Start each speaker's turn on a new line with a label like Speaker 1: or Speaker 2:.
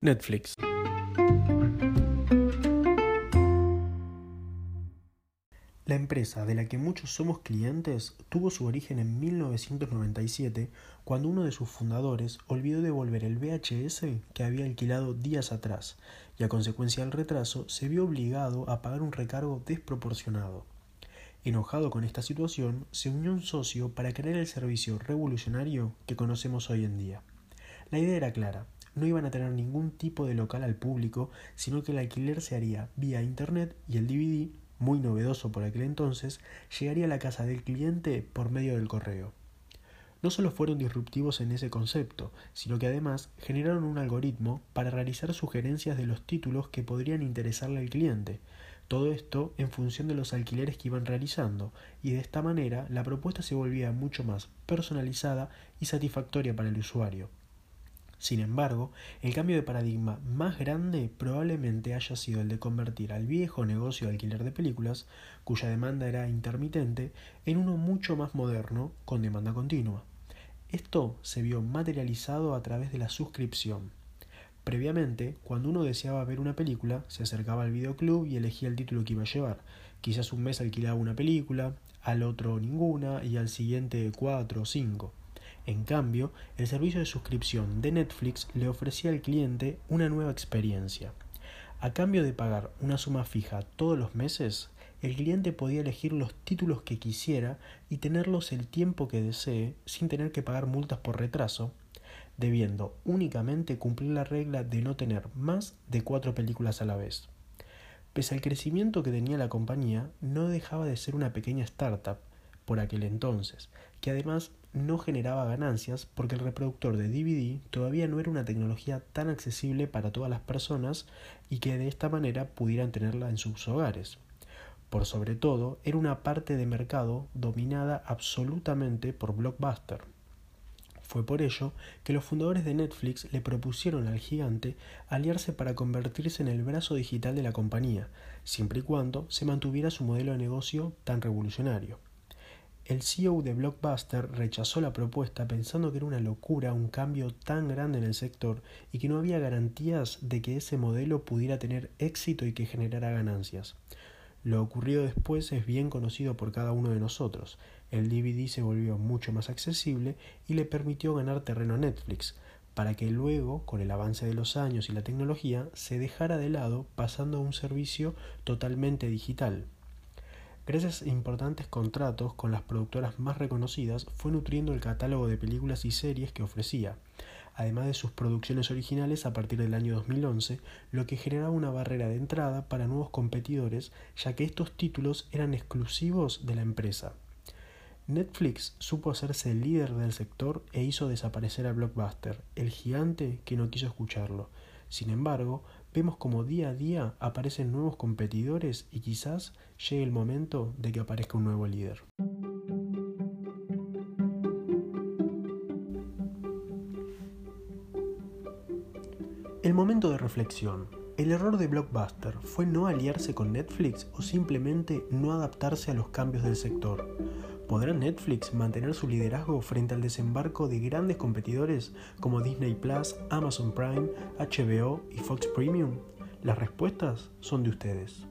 Speaker 1: Netflix. La empresa de la que muchos somos clientes tuvo su origen en 1997 cuando uno de sus fundadores olvidó devolver el VHS que había alquilado días atrás y a consecuencia del retraso se vio obligado a pagar un recargo desproporcionado. Enojado con esta situación, se unió un socio para crear el servicio revolucionario que conocemos hoy en día. La idea era clara, no iban a tener ningún tipo de local al público, sino que el alquiler se haría vía internet y el DVD, muy novedoso por aquel entonces, llegaría a la casa del cliente por medio del correo. No solo fueron disruptivos en ese concepto, sino que además generaron un algoritmo para realizar sugerencias de los títulos que podrían interesarle al cliente. Todo esto en función de los alquileres que iban realizando, y de esta manera la propuesta se volvía mucho más personalizada y satisfactoria para el usuario. Sin embargo, el cambio de paradigma más grande probablemente haya sido el de convertir al viejo negocio de alquiler de películas, cuya demanda era intermitente, en uno mucho más moderno, con demanda continua. Esto se vio materializado a través de la suscripción. Previamente, cuando uno deseaba ver una película, se acercaba al videoclub y elegía el título que iba a llevar. Quizás un mes alquilaba una película, al otro ninguna y al siguiente cuatro o cinco. En cambio, el servicio de suscripción de Netflix le ofrecía al cliente una nueva experiencia. A cambio de pagar una suma fija todos los meses, el cliente podía elegir los títulos que quisiera y tenerlos el tiempo que desee sin tener que pagar multas por retraso, debiendo únicamente cumplir la regla de no tener más de cuatro películas a la vez. Pese al crecimiento que tenía la compañía, no dejaba de ser una pequeña startup por aquel entonces, que además no generaba ganancias porque el reproductor de DVD todavía no era una tecnología tan accesible para todas las personas y que de esta manera pudieran tenerla en sus hogares. Por sobre todo, era una parte de mercado dominada absolutamente por Blockbuster. Fue por ello que los fundadores de Netflix le propusieron al gigante aliarse para convertirse en el brazo digital de la compañía, siempre y cuando se mantuviera su modelo de negocio tan revolucionario. El CEO de Blockbuster rechazó la propuesta pensando que era una locura un cambio tan grande en el sector y que no había garantías de que ese modelo pudiera tener éxito y que generara ganancias. Lo ocurrido después es bien conocido por cada uno de nosotros. El DVD se volvió mucho más accesible y le permitió ganar terreno a Netflix, para que luego, con el avance de los años y la tecnología, se dejara de lado pasando a un servicio totalmente digital. Gracias a importantes contratos con las productoras más reconocidas, fue nutriendo el catálogo de películas y series que ofrecía, además de sus producciones originales a partir del año 2011, lo que generaba una barrera de entrada para nuevos competidores, ya que estos títulos eran exclusivos de la empresa. Netflix supo hacerse el líder del sector e hizo desaparecer a Blockbuster, el gigante que no quiso escucharlo. Sin embargo, vemos como día a día aparecen nuevos competidores y quizás llegue el momento de que aparezca un nuevo líder. El momento de reflexión. ¿El error de Blockbuster fue no aliarse con Netflix o simplemente no adaptarse a los cambios del sector? ¿Podrá Netflix mantener su liderazgo frente al desembarco de grandes competidores como Disney Plus, Amazon Prime, HBO y Fox Premium? Las respuestas son de ustedes.